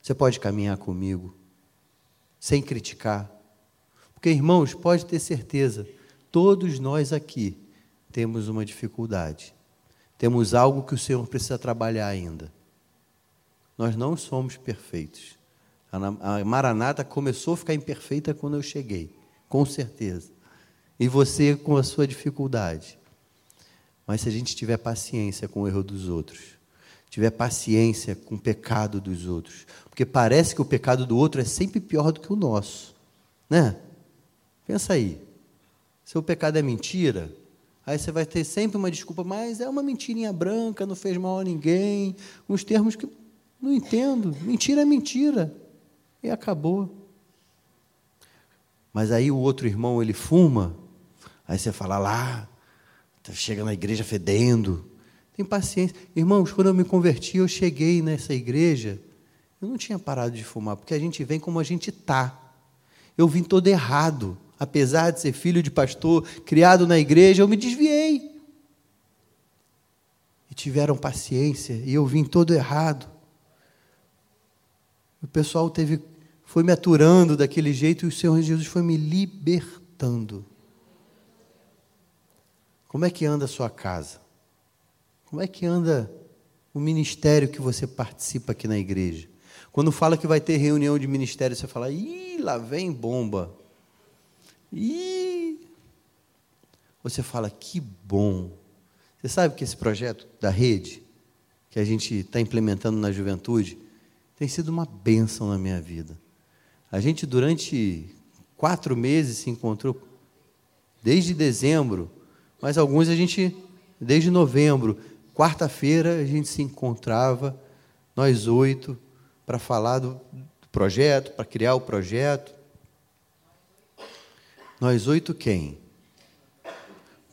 Você pode caminhar comigo? Sem criticar. Porque, irmãos, pode ter certeza, todos nós aqui temos uma dificuldade. Temos algo que o Senhor precisa trabalhar ainda. Nós não somos perfeitos. A Maranata começou a ficar imperfeita quando eu cheguei, com certeza. E você com a sua dificuldade. Mas se a gente tiver paciência com o erro dos outros, tiver paciência com o pecado dos outros, porque parece que o pecado do outro é sempre pior do que o nosso, né? Pensa aí. Se o pecado é mentira, aí você vai ter sempre uma desculpa, mas é uma mentirinha branca, não fez mal a ninguém, uns termos que não entendo. Mentira é mentira. E acabou. Mas aí o outro irmão ele fuma, aí você fala lá, Tá chega na igreja fedendo. Tem paciência. Irmãos, quando eu me converti, eu cheguei nessa igreja, eu não tinha parado de fumar, porque a gente vem como a gente está. Eu vim todo errado. Apesar de ser filho de pastor, criado na igreja, eu me desviei. E tiveram paciência, e eu vim todo errado. O pessoal teve, foi me aturando daquele jeito, e o Senhor Jesus foi me libertando. Como é que anda a sua casa? Como é que anda o ministério que você participa aqui na igreja? Quando fala que vai ter reunião de ministério, você fala, ih, lá vem bomba. Ih. Você fala, que bom. Você sabe que esse projeto da rede, que a gente está implementando na juventude, tem sido uma bênção na minha vida. A gente, durante quatro meses, se encontrou, desde dezembro, mas alguns a gente, desde novembro. Quarta-feira, a gente se encontrava, nós oito, para falar do projeto, para criar o projeto. Nós oito quem?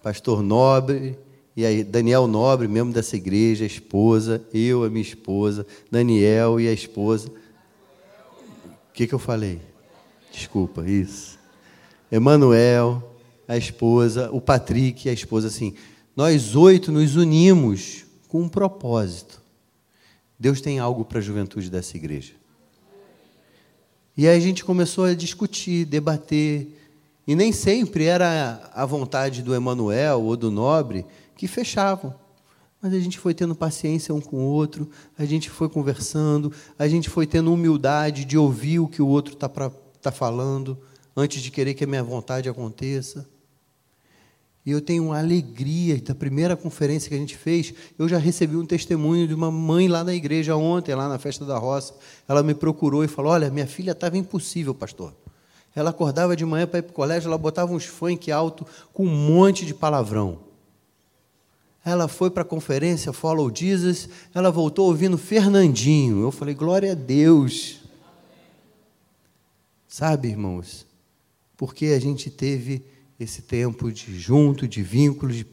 Pastor Nobre, e aí Daniel Nobre, membro dessa igreja, a esposa, eu, a minha esposa, Daniel e a esposa. O que, que eu falei? Desculpa, isso. Emanuel, a esposa, o Patrick e a esposa, assim. Nós oito nos unimos com um propósito. Deus tem algo para a juventude dessa igreja. E aí a gente começou a discutir, debater. E nem sempre era a vontade do Emanuel ou do Nobre que fechavam. Mas a gente foi tendo paciência um com o outro, a gente foi conversando, a gente foi tendo humildade de ouvir o que o outro está tá falando, antes de querer que a minha vontade aconteça. E eu tenho uma alegria da primeira conferência que a gente fez. Eu já recebi um testemunho de uma mãe lá na igreja ontem, lá na festa da roça. Ela me procurou e falou: Olha, minha filha estava impossível, pastor. Ela acordava de manhã para ir para o colégio, ela botava uns funk alto com um monte de palavrão. Ela foi para a conferência Follow Jesus, ela voltou ouvindo Fernandinho. Eu falei, glória a Deus. Sabe, irmãos, porque a gente teve esse tempo de junto, de vínculo, de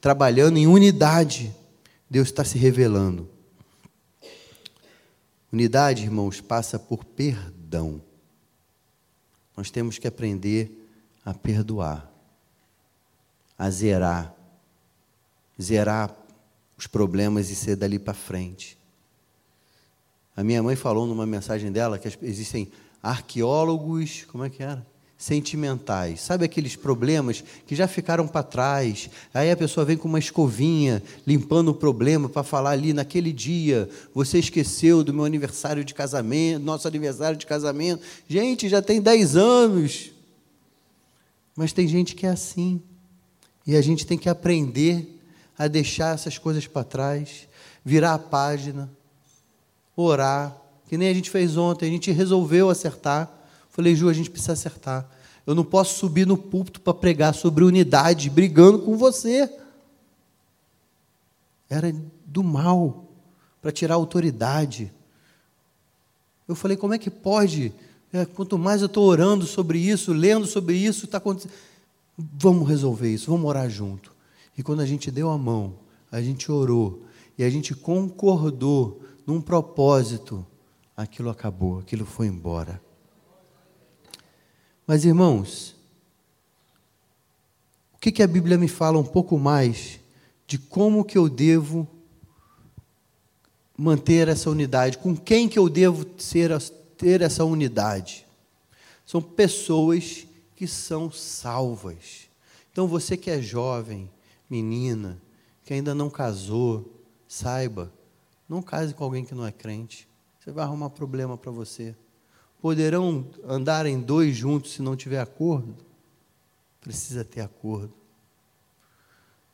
trabalhando em unidade, Deus está se revelando. Unidade, irmãos, passa por perdão. Nós temos que aprender a perdoar, a zerar zerar os problemas e ser dali para frente. A minha mãe falou numa mensagem dela que existem arqueólogos, como é que era? Sentimentais. Sabe aqueles problemas que já ficaram para trás? Aí a pessoa vem com uma escovinha, limpando o problema para falar ali naquele dia, você esqueceu do meu aniversário de casamento, nosso aniversário de casamento. Gente, já tem 10 anos. Mas tem gente que é assim. E a gente tem que aprender a deixar essas coisas para trás, virar a página, orar, que nem a gente fez ontem, a gente resolveu acertar. Falei, Ju, a gente precisa acertar. Eu não posso subir no púlpito para pregar sobre unidade, brigando com você. Era do mal, para tirar autoridade. Eu falei, como é que pode? É, quanto mais eu estou orando sobre isso, lendo sobre isso, está acontecendo. Vamos resolver isso, vamos orar junto. E quando a gente deu a mão, a gente orou e a gente concordou num propósito, aquilo acabou, aquilo foi embora. Mas irmãos, o que, que a Bíblia me fala um pouco mais de como que eu devo manter essa unidade, com quem que eu devo ser, ter essa unidade? São pessoas que são salvas. Então você que é jovem, menina que ainda não casou, saiba, não case com alguém que não é crente. Você vai arrumar problema para você. Poderão andar em dois juntos se não tiver acordo? Precisa ter acordo.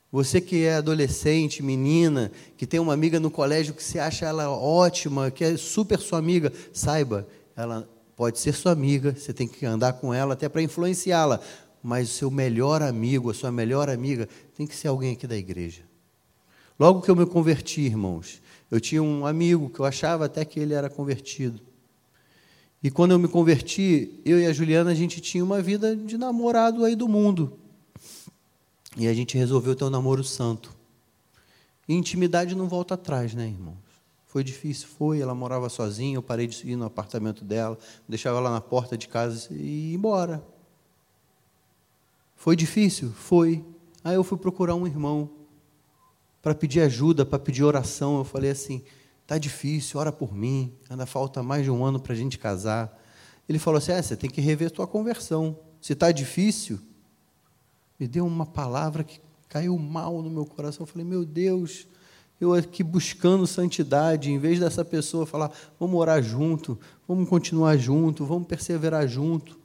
Você que é adolescente, menina, que tem uma amiga no colégio que você acha ela ótima, que é super sua amiga, saiba, ela pode ser sua amiga, você tem que andar com ela até para influenciá-la, mas o seu melhor amigo, a sua melhor amiga, tem que ser alguém aqui da igreja. Logo que eu me converti, irmãos, eu tinha um amigo que eu achava até que ele era convertido. E quando eu me converti, eu e a Juliana, a gente tinha uma vida de namorado aí do mundo. E a gente resolveu ter um namoro santo. E intimidade não volta atrás, né, irmãos? Foi difícil, foi. Ela morava sozinha, eu parei de ir no apartamento dela, deixava ela na porta de casa e ia embora. Foi difícil? Foi. Aí eu fui procurar um irmão para pedir ajuda, para pedir oração. Eu falei assim: tá difícil, ora por mim. Ainda falta mais de um ano para a gente casar. Ele falou assim: é, você tem que rever sua conversão. Se está difícil, me deu uma palavra que caiu mal no meu coração. Eu falei: meu Deus, eu aqui buscando santidade, em vez dessa pessoa falar, vamos orar junto, vamos continuar junto, vamos perseverar junto.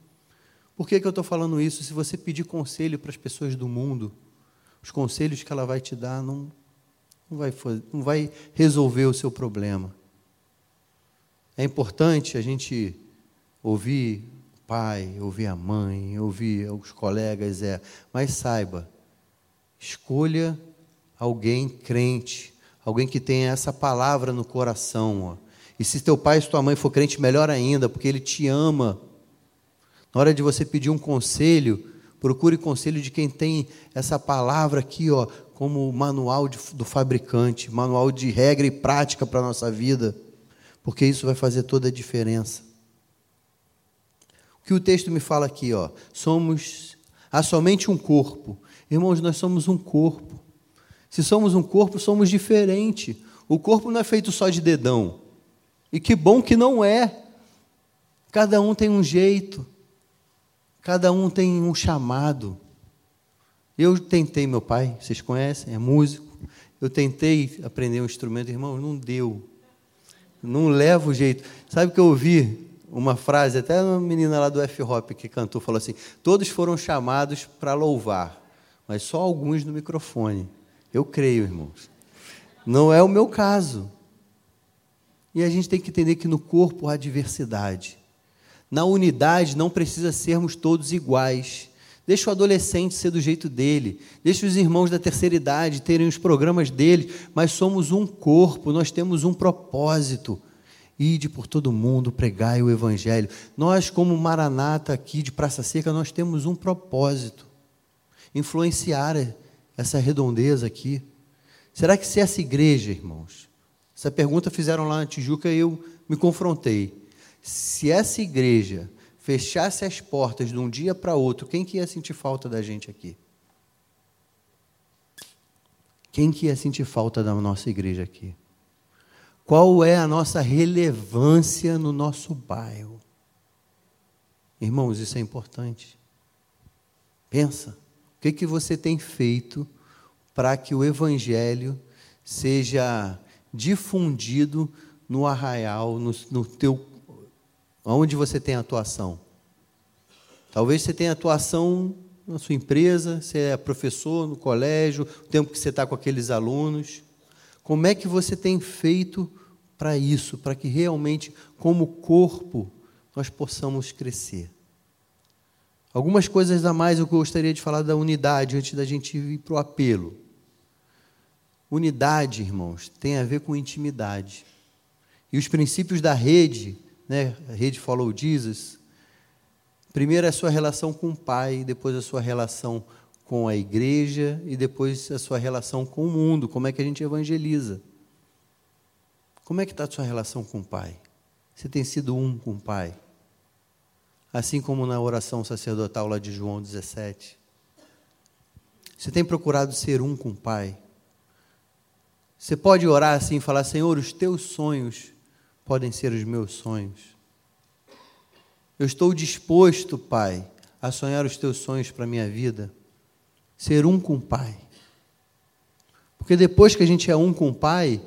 Por que, que eu estou falando isso? Se você pedir conselho para as pessoas do mundo, os conselhos que ela vai te dar não, não, vai, não vai resolver o seu problema. É importante a gente ouvir o pai, ouvir a mãe, ouvir os colegas, é. Mas saiba, escolha alguém crente, alguém que tenha essa palavra no coração. Ó. E se teu pai e tua mãe for crente, melhor ainda, porque ele te ama. Na hora de você pedir um conselho, procure conselho de quem tem essa palavra aqui, ó, como manual de, do fabricante, manual de regra e prática para a nossa vida, porque isso vai fazer toda a diferença. O que o texto me fala aqui, ó, somos há somente um corpo. Irmãos, nós somos um corpo. Se somos um corpo, somos diferente. O corpo não é feito só de dedão. E que bom que não é. Cada um tem um jeito. Cada um tem um chamado. Eu tentei, meu pai, vocês conhecem, é músico. Eu tentei aprender um instrumento, irmão, não deu. Não leva o jeito. Sabe que eu ouvi uma frase, até uma menina lá do F-Hop que cantou, falou assim: todos foram chamados para louvar, mas só alguns no microfone. Eu creio, irmãos. Não é o meu caso. E a gente tem que entender que no corpo há diversidade. Na unidade não precisa sermos todos iguais. Deixa o adolescente ser do jeito dele. Deixa os irmãos da terceira idade terem os programas deles. Mas somos um corpo, nós temos um propósito. Ide por todo mundo, pregai o Evangelho. Nós, como Maranata aqui de Praça Seca, nós temos um propósito: influenciar essa redondeza aqui. Será que se essa igreja, irmãos, essa pergunta fizeram lá na Tijuca e eu me confrontei. Se essa igreja fechasse as portas de um dia para outro, quem que ia sentir falta da gente aqui? Quem que ia sentir falta da nossa igreja aqui? Qual é a nossa relevância no nosso bairro? Irmãos, isso é importante. Pensa, o que, que você tem feito para que o Evangelho seja difundido no arraial, no, no teu Onde você tem atuação? Talvez você tenha atuação na sua empresa, você é professor no colégio, o tempo que você está com aqueles alunos. Como é que você tem feito para isso, para que realmente, como corpo, nós possamos crescer? Algumas coisas a mais eu gostaria de falar da unidade antes da gente ir para o apelo. Unidade, irmãos, tem a ver com intimidade. E os princípios da rede né, a rede Follow Jesus, primeiro é a sua relação com o Pai, depois a sua relação com a igreja e depois a sua relação com o mundo, como é que a gente evangeliza. Como é que está a sua relação com o Pai? Você tem sido um com o Pai? Assim como na oração sacerdotal lá de João 17. Você tem procurado ser um com o Pai? Você pode orar assim e falar: Senhor, os teus sonhos podem ser os meus sonhos. Eu estou disposto, Pai, a sonhar os teus sonhos para a minha vida, ser um com o Pai. Porque depois que a gente é um com o Pai,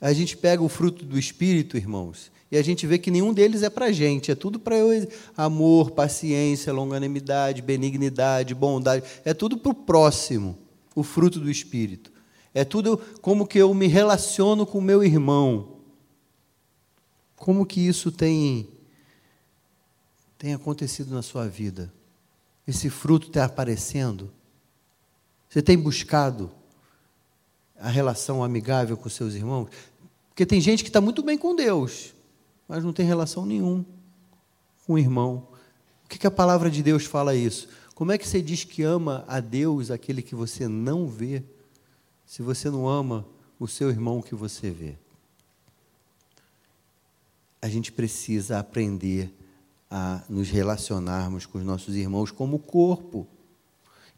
a gente pega o fruto do Espírito, irmãos, e a gente vê que nenhum deles é para a gente, é tudo para eu. Amor, paciência, longanimidade, benignidade, bondade, é tudo para o próximo, o fruto do Espírito. É tudo como que eu me relaciono com o meu irmão. Como que isso tem, tem acontecido na sua vida? Esse fruto está aparecendo? Você tem buscado a relação amigável com seus irmãos? Porque tem gente que está muito bem com Deus, mas não tem relação nenhuma com o irmão. O que, que a palavra de Deus fala isso? Como é que você diz que ama a Deus aquele que você não vê, se você não ama o seu irmão que você vê? A gente precisa aprender a nos relacionarmos com os nossos irmãos como corpo,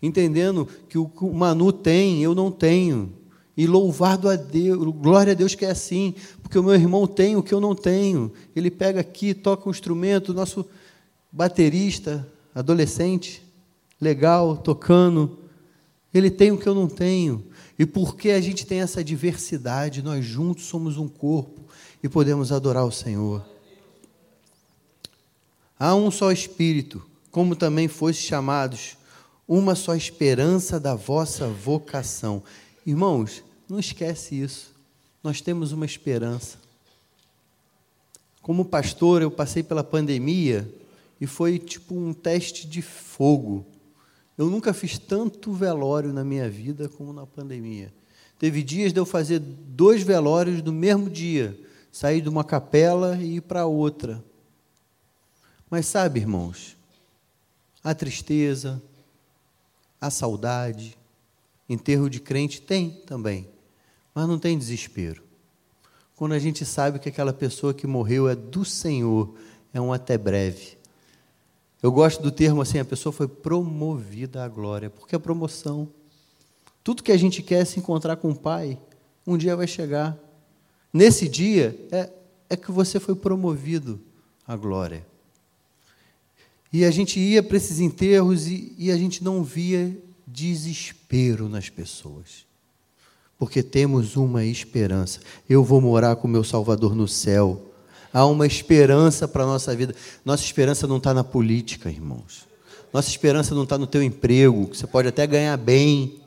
entendendo que o que o Manu tem, eu não tenho. E louvado a Deus, glória a Deus que é assim, porque o meu irmão tem o que eu não tenho. Ele pega aqui, toca um instrumento, nosso baterista, adolescente, legal, tocando, ele tem o que eu não tenho. E porque a gente tem essa diversidade, nós juntos somos um corpo e podemos adorar o Senhor. Há um só Espírito, como também foste chamados, uma só esperança da vossa vocação. Irmãos, não esquece isso. Nós temos uma esperança. Como pastor, eu passei pela pandemia e foi tipo um teste de fogo. Eu nunca fiz tanto velório na minha vida como na pandemia. Teve dias de eu fazer dois velórios no mesmo dia, sair de uma capela e ir para outra. Mas sabe, irmãos, a tristeza, a saudade, enterro de crente tem também, mas não tem desespero. Quando a gente sabe que aquela pessoa que morreu é do Senhor, é um até breve. Eu gosto do termo assim, a pessoa foi promovida à glória, porque é promoção. Tudo que a gente quer é se encontrar com o Pai, um dia vai chegar. Nesse dia é, é que você foi promovido à glória. E a gente ia para esses enterros e, e a gente não via desespero nas pessoas. Porque temos uma esperança. Eu vou morar com meu Salvador no céu. Há uma esperança para a nossa vida. Nossa esperança não está na política, irmãos. Nossa esperança não está no teu emprego, que você pode até ganhar bem.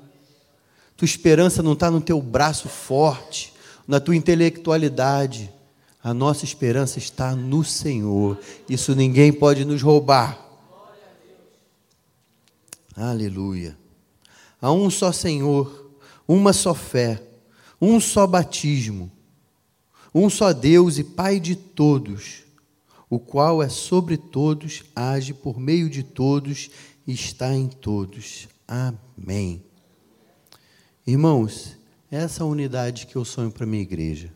Tua esperança não está no teu braço forte, na tua intelectualidade. A nossa esperança está no Senhor. Isso ninguém pode nos roubar. Aleluia. Há um só Senhor, uma só fé, um só batismo um só Deus e Pai de todos, o qual é sobre todos, age por meio de todos e está em todos. Amém. Irmãos, essa unidade que eu sonho para minha igreja.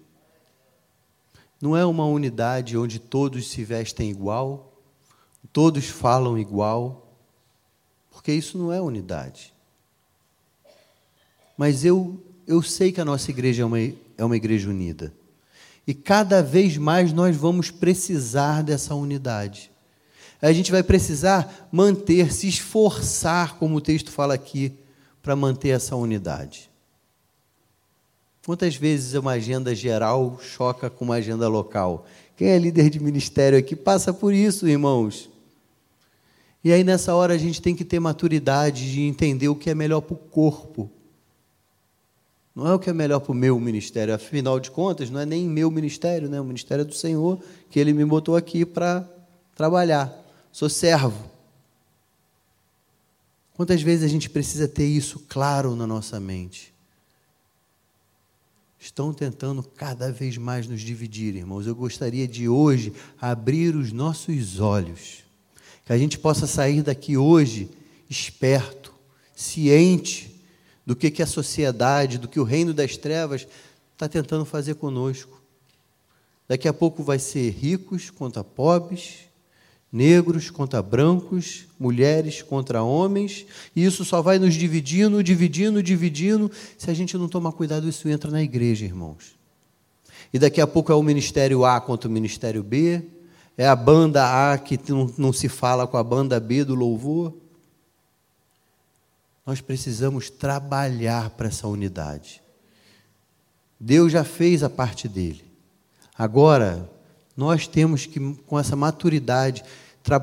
Não é uma unidade onde todos se vestem igual, todos falam igual, porque isso não é unidade. Mas eu, eu sei que a nossa igreja é uma, é uma igreja unida. E cada vez mais nós vamos precisar dessa unidade. A gente vai precisar manter, se esforçar, como o texto fala aqui, para manter essa unidade. Quantas vezes uma agenda geral choca com uma agenda local? Quem é líder de ministério aqui passa por isso, irmãos. E aí, nessa hora, a gente tem que ter maturidade de entender o que é melhor para o corpo. Não é o que é melhor para o meu ministério, afinal de contas, não é nem meu ministério, né? o ministério é do Senhor, que Ele me botou aqui para trabalhar. Sou servo. Quantas vezes a gente precisa ter isso claro na nossa mente? Estão tentando cada vez mais nos dividir, irmãos. Eu gostaria de hoje abrir os nossos olhos, que a gente possa sair daqui hoje esperto, ciente do que, que a sociedade, do que o reino das trevas está tentando fazer conosco. Daqui a pouco vai ser ricos contra pobres, negros contra brancos, mulheres contra homens, e isso só vai nos dividindo, dividindo, dividindo. Se a gente não tomar cuidado, isso entra na igreja, irmãos. E daqui a pouco é o ministério A contra o ministério B, é a banda A que não, não se fala com a banda B do louvor. Nós precisamos trabalhar para essa unidade. Deus já fez a parte dele. Agora, nós temos que, com essa maturidade,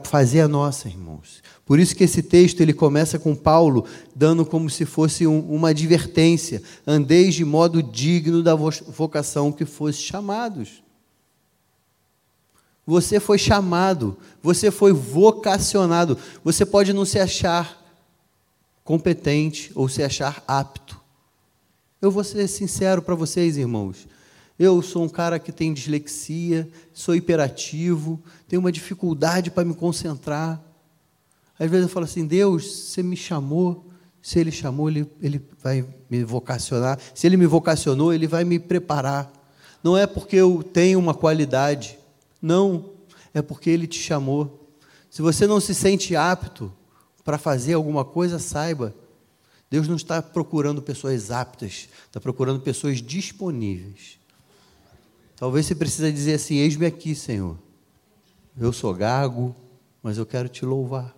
fazer a nossa, irmãos. Por isso que esse texto ele começa com Paulo dando como se fosse um, uma advertência: andeis de modo digno da vocação que fosse chamados. Você foi chamado, você foi vocacionado. Você pode não se achar competente ou se achar apto. Eu vou ser sincero para vocês, irmãos. Eu sou um cara que tem dislexia, sou hiperativo, tenho uma dificuldade para me concentrar. Às vezes eu falo assim: Deus, você me chamou. Se Ele chamou, Ele, ele vai me vocacionar. Se Ele me vocacionou, Ele vai me preparar. Não é porque eu tenho uma qualidade. Não. É porque Ele te chamou. Se você não se sente apto, para fazer alguma coisa, saiba, Deus não está procurando pessoas aptas, está procurando pessoas disponíveis. Talvez você precise dizer assim: Eis-me aqui, Senhor. Eu sou gago, mas eu quero te louvar.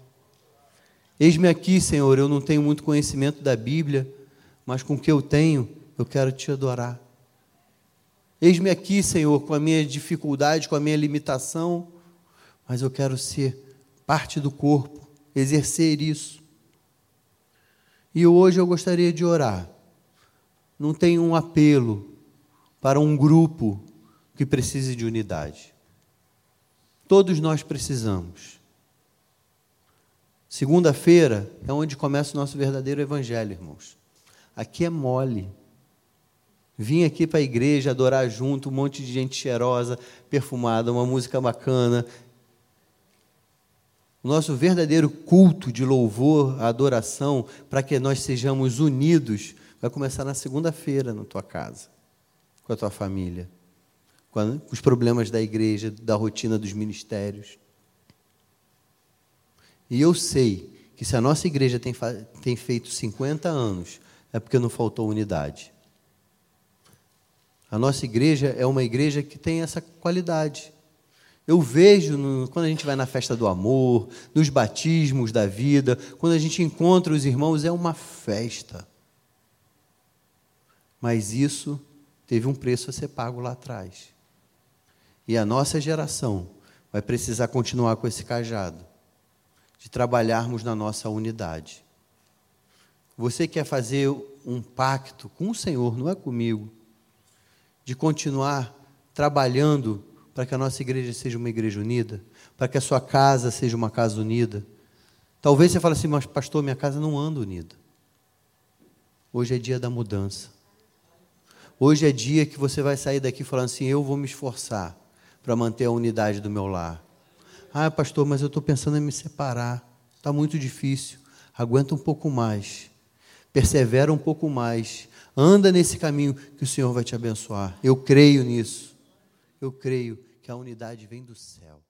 Eis-me aqui, Senhor. Eu não tenho muito conhecimento da Bíblia, mas com o que eu tenho, eu quero te adorar. Eis-me aqui, Senhor, com a minha dificuldade, com a minha limitação, mas eu quero ser parte do corpo exercer isso. E hoje eu gostaria de orar. Não tem um apelo para um grupo que precise de unidade. todos nós precisamos. Segunda-feira é onde começa o nosso verdadeiro evangelho, irmãos. Aqui é mole. Vim aqui para a igreja adorar junto, um monte de gente cheirosa, perfumada, uma música bacana. O nosso verdadeiro culto de louvor, adoração, para que nós sejamos unidos, vai começar na segunda-feira na tua casa, com a tua família, com os problemas da igreja, da rotina dos ministérios. E eu sei que se a nossa igreja tem, tem feito 50 anos, é porque não faltou unidade. A nossa igreja é uma igreja que tem essa qualidade. Eu vejo no, quando a gente vai na festa do amor, nos batismos da vida, quando a gente encontra os irmãos, é uma festa. Mas isso teve um preço a ser pago lá atrás. E a nossa geração vai precisar continuar com esse cajado, de trabalharmos na nossa unidade. Você quer fazer um pacto com o Senhor, não é comigo, de continuar trabalhando para que a nossa igreja seja uma igreja unida, para que a sua casa seja uma casa unida. Talvez você fale assim, mas pastor, minha casa não anda unida. Hoje é dia da mudança. Hoje é dia que você vai sair daqui falando assim: eu vou me esforçar para manter a unidade do meu lar. Ah, pastor, mas eu estou pensando em me separar. Está muito difícil. Aguenta um pouco mais. Persevera um pouco mais. Anda nesse caminho que o Senhor vai te abençoar. Eu creio nisso. Eu creio que a unidade vem do céu.